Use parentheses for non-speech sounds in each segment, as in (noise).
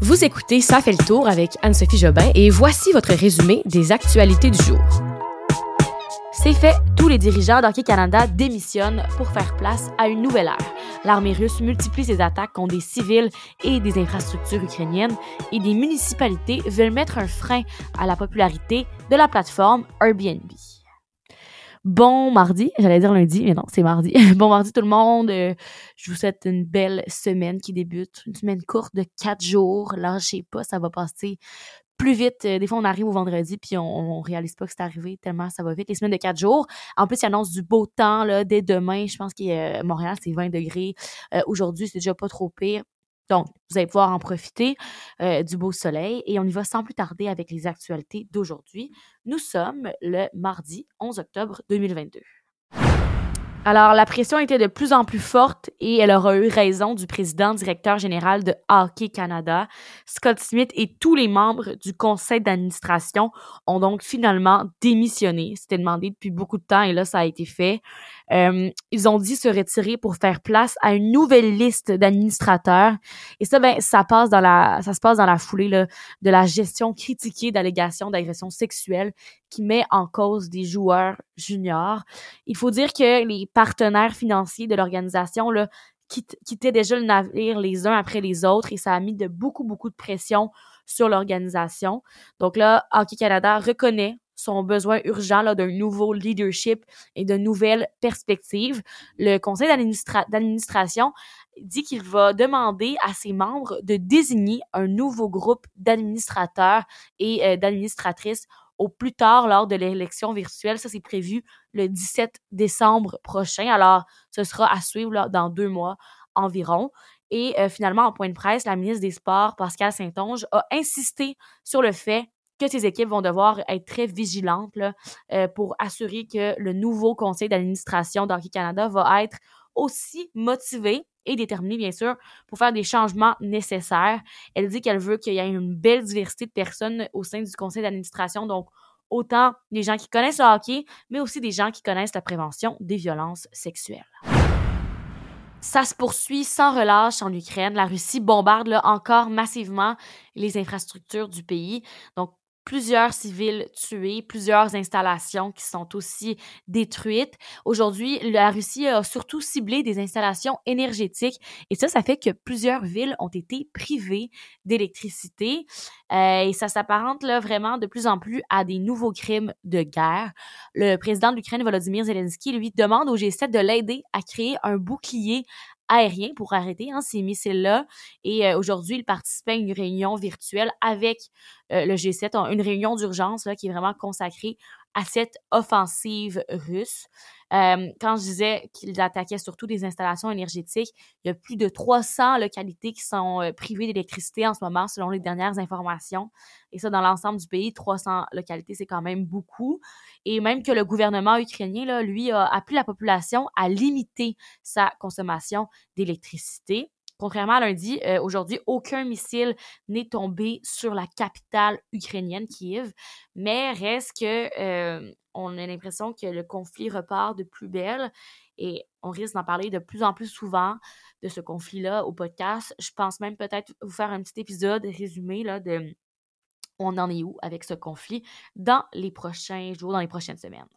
Vous écoutez Ça fait le tour avec Anne-Sophie Jobin et voici votre résumé des actualités du jour. C'est fait, tous les dirigeants d'Hockey Canada démissionnent pour faire place à une nouvelle ère. L'armée russe multiplie ses attaques contre des civils et des infrastructures ukrainiennes et des municipalités veulent mettre un frein à la popularité de la plateforme Airbnb. Bon mardi, j'allais dire lundi, mais non, c'est mardi. (laughs) Bon mardi tout le monde. Euh, je vous souhaite une belle semaine qui débute, une semaine courte de quatre jours. Là, je sais pas, ça va passer plus vite. Euh, des fois, on arrive au vendredi puis on, réalise pas que c'est arrivé tellement ça va vite. Les semaines de quatre jours. En plus, il annonce du beau temps là dès demain. Je pense que Montréal c'est 20 degrés. Euh, aujourd'hui, c'est déjà pas trop pire. Donc, vous allez pouvoir en profiter euh, du beau soleil et on y va sans plus tarder avec les actualités d'aujourd'hui. Nous sommes le mardi 11 octobre 2022. Alors, la pression était de plus en plus forte et elle aura eu raison du président directeur général de Hockey Canada. Scott Smith et tous les membres du conseil d'administration ont donc finalement démissionné. C'était demandé depuis beaucoup de temps et là, ça a été fait. Euh, ils ont dit se retirer pour faire place à une nouvelle liste d'administrateurs. Et ça, ben, ça passe dans la, ça se passe dans la foulée là, de la gestion critiquée d'allégations d'agression sexuelle qui met en cause des joueurs juniors. Il faut dire que les partenaires financiers de l'organisation quittaient déjà le navire les uns après les autres et ça a mis de beaucoup, beaucoup de pression sur l'organisation. Donc là, Hockey Canada reconnaît son besoin urgent d'un nouveau leadership et de nouvelles perspectives. Le conseil d'administration dit qu'il va demander à ses membres de désigner un nouveau groupe d'administrateurs et euh, d'administratrices au plus tard lors de l'élection virtuelle. Ça, c'est prévu le 17 décembre prochain. Alors, ce sera à suivre dans deux mois environ. Et euh, finalement, en point de presse, la ministre des Sports, Pascal Saint-Onge, a insisté sur le fait que ces équipes vont devoir être très vigilantes euh, pour assurer que le nouveau conseil d'administration d'Hockey Canada va être aussi motivé et déterminé, bien sûr, pour faire des changements nécessaires. Elle dit qu'elle veut qu'il y ait une belle diversité de personnes au sein du conseil d'administration, donc autant des gens qui connaissent le hockey, mais aussi des gens qui connaissent la prévention des violences sexuelles. Ça se poursuit sans relâche en Ukraine. La Russie bombarde là, encore massivement les infrastructures du pays. Plusieurs civils tués, plusieurs installations qui sont aussi détruites. Aujourd'hui, la Russie a surtout ciblé des installations énergétiques et ça, ça fait que plusieurs villes ont été privées d'électricité euh, et ça s'apparente là vraiment de plus en plus à des nouveaux crimes de guerre. Le président de l'Ukraine, Volodymyr Zelensky, lui demande au G7 de l'aider à créer un bouclier aérien pour arrêter hein, ces missiles-là. Et euh, aujourd'hui, il participait à une réunion virtuelle avec euh, le G7, une réunion d'urgence qui est vraiment consacrée à cette offensive russe. Euh, quand je disais qu'ils attaquaient surtout des installations énergétiques, il y a plus de 300 localités qui sont euh, privées d'électricité en ce moment, selon les dernières informations. Et ça, dans l'ensemble du pays, 300 localités, c'est quand même beaucoup. Et même que le gouvernement ukrainien, là, lui, a appelé la population à limiter sa consommation d'électricité. Contrairement à lundi, euh, aujourd'hui, aucun missile n'est tombé sur la capitale ukrainienne, Kiev, mais reste que euh, on a l'impression que le conflit repart de plus belle et on risque d'en parler de plus en plus souvent de ce conflit-là au podcast. Je pense même peut-être vous faire un petit épisode résumé là, de on en est où avec ce conflit dans les prochains jours, dans les prochaines semaines.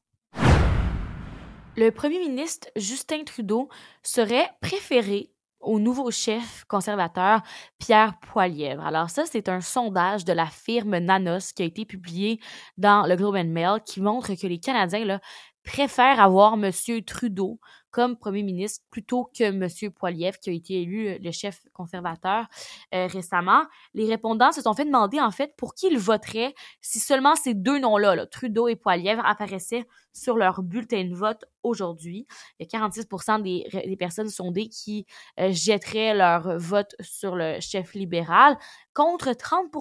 Le premier ministre Justin Trudeau serait préféré au nouveau chef conservateur Pierre Poilièvre. Alors ça, c'est un sondage de la firme Nanos qui a été publié dans le Globe and Mail qui montre que les Canadiens préfèrent avoir M. Trudeau comme premier ministre plutôt que M. Poiliev, qui a été élu euh, le chef conservateur euh, récemment. Les répondants se sont fait demander, en fait, pour qui ils voteraient si seulement ces deux noms-là, Trudeau et Poiliev, apparaissaient sur leur bulletin de vote aujourd'hui. Il y a 46 des, des, personnes sondées qui euh, jetteraient leur vote sur le chef libéral, contre 30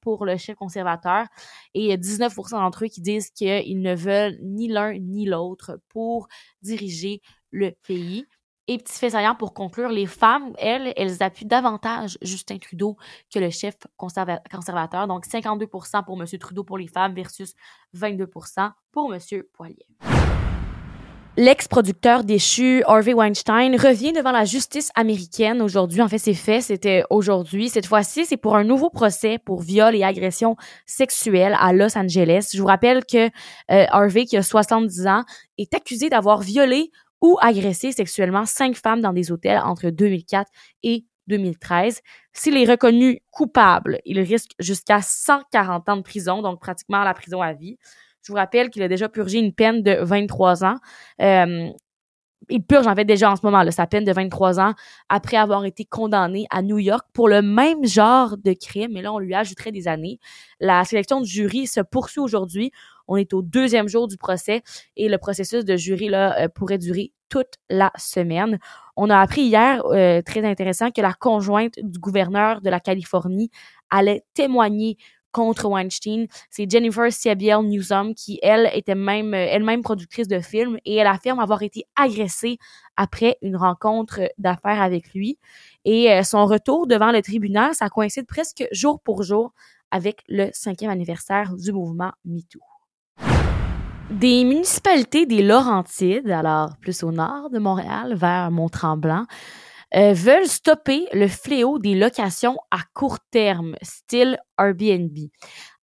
pour le chef conservateur et 19 d'entre eux qui disent qu'ils ne veulent ni l'un ni l'autre pour diriger le pays. Et petit fait saillant pour conclure, les femmes, elles, elles appuient davantage Justin Trudeau que le chef conservateur. Donc 52 pour M. Trudeau pour les femmes versus 22 pour M. Poilier. L'ex-producteur déchu Harvey Weinstein revient devant la justice américaine aujourd'hui. En fait, c'est fait, c'était aujourd'hui. Cette fois-ci, c'est pour un nouveau procès pour viol et agression sexuelle à Los Angeles. Je vous rappelle que euh, Harvey, qui a 70 ans, est accusé d'avoir violé ou agressé sexuellement cinq femmes dans des hôtels entre 2004 et 2013. S'il est reconnu coupable, il risque jusqu'à 140 ans de prison, donc pratiquement la prison à vie. Je vous rappelle qu'il a déjà purgé une peine de 23 ans. Euh, il purge en fait déjà en ce moment sa peine de 23 ans après avoir été condamné à New York pour le même genre de crime, mais là on lui ajouterait des années. La sélection du jury se poursuit aujourd'hui. On est au deuxième jour du procès et le processus de jury euh, pourrait durer toute la semaine. On a appris hier, euh, très intéressant, que la conjointe du gouverneur de la Californie allait témoigner contre Weinstein. C'est Jennifer Sabiel Newsom qui, elle, était même euh, elle-même productrice de films et elle affirme avoir été agressée après une rencontre d'affaires avec lui. Et euh, son retour devant le tribunal, ça coïncide presque jour pour jour avec le cinquième anniversaire du mouvement MeToo. Des municipalités des Laurentides, alors plus au nord de Montréal, vers Mont-Tremblant, euh, veulent stopper le fléau des locations à court terme, style Airbnb.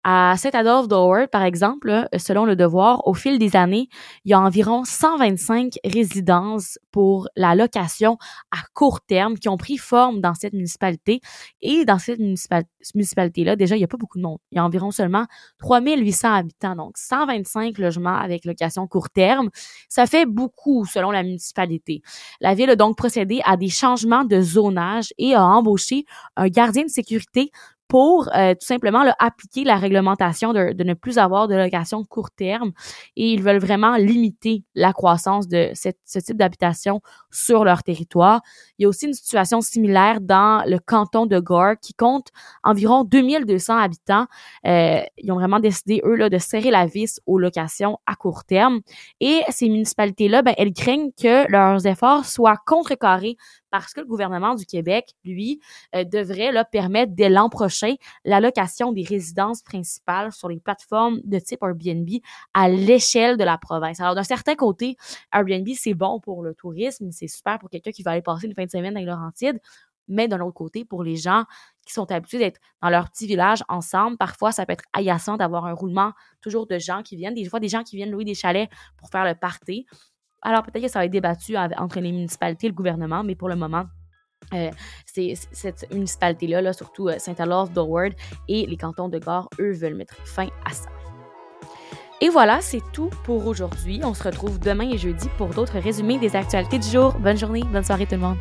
À Saint-Adolphe d'Howard, par exemple, selon le devoir, au fil des années, il y a environ 125 résidences pour la location à court terme qui ont pris forme dans cette municipalité. Et dans cette municipalité-là, déjà, il n'y a pas beaucoup de monde. Il y a environ seulement 3800 habitants. Donc, 125 logements avec location court terme. Ça fait beaucoup selon la municipalité. La ville a donc procédé à des changements de zonage et a embauché un gardien de sécurité pour euh, tout simplement appliquer la réglementation de, ne plus avoir de location court terme et ils veulent vraiment limiter la croissance de cette, ce type d'habitation sur leur territoire. Il y a aussi une situation similaire dans le canton de Gore qui compte environ 2200 habitants. Euh, ils ont vraiment décidé, eux, là, de serrer la vis aux locations à court terme. Et ces municipalités-là, ben, elles craignent que leurs efforts soient contrecarrés parce que le gouvernement du Québec, lui, euh, devrait là, permettre dès l'an prochain l'allocation des résidences principales sur les plateformes de type Airbnb à l'échelle de la province. Alors, d'un certain côté, Airbnb, c'est bon pour le tourisme, c'est super pour quelqu'un qui va aller passer une fin de semaine dans les Laurentides, mais d'un autre côté, pour les gens qui sont habitués d'être dans leur petit village ensemble, parfois, ça peut être agaçant d'avoir un roulement toujours de gens qui viennent, des fois des gens qui viennent louer des chalets pour faire le party. Alors peut-être que ça va être débattu entre les municipalités et le gouvernement, mais pour le moment, euh, c'est cette municipalité-là, là, surtout euh, Saint-Alof, Dorward et les cantons de Gare, eux, veulent mettre fin à ça. Et voilà, c'est tout pour aujourd'hui. On se retrouve demain et jeudi pour d'autres résumés des actualités du jour. Bonne journée, bonne soirée tout le monde.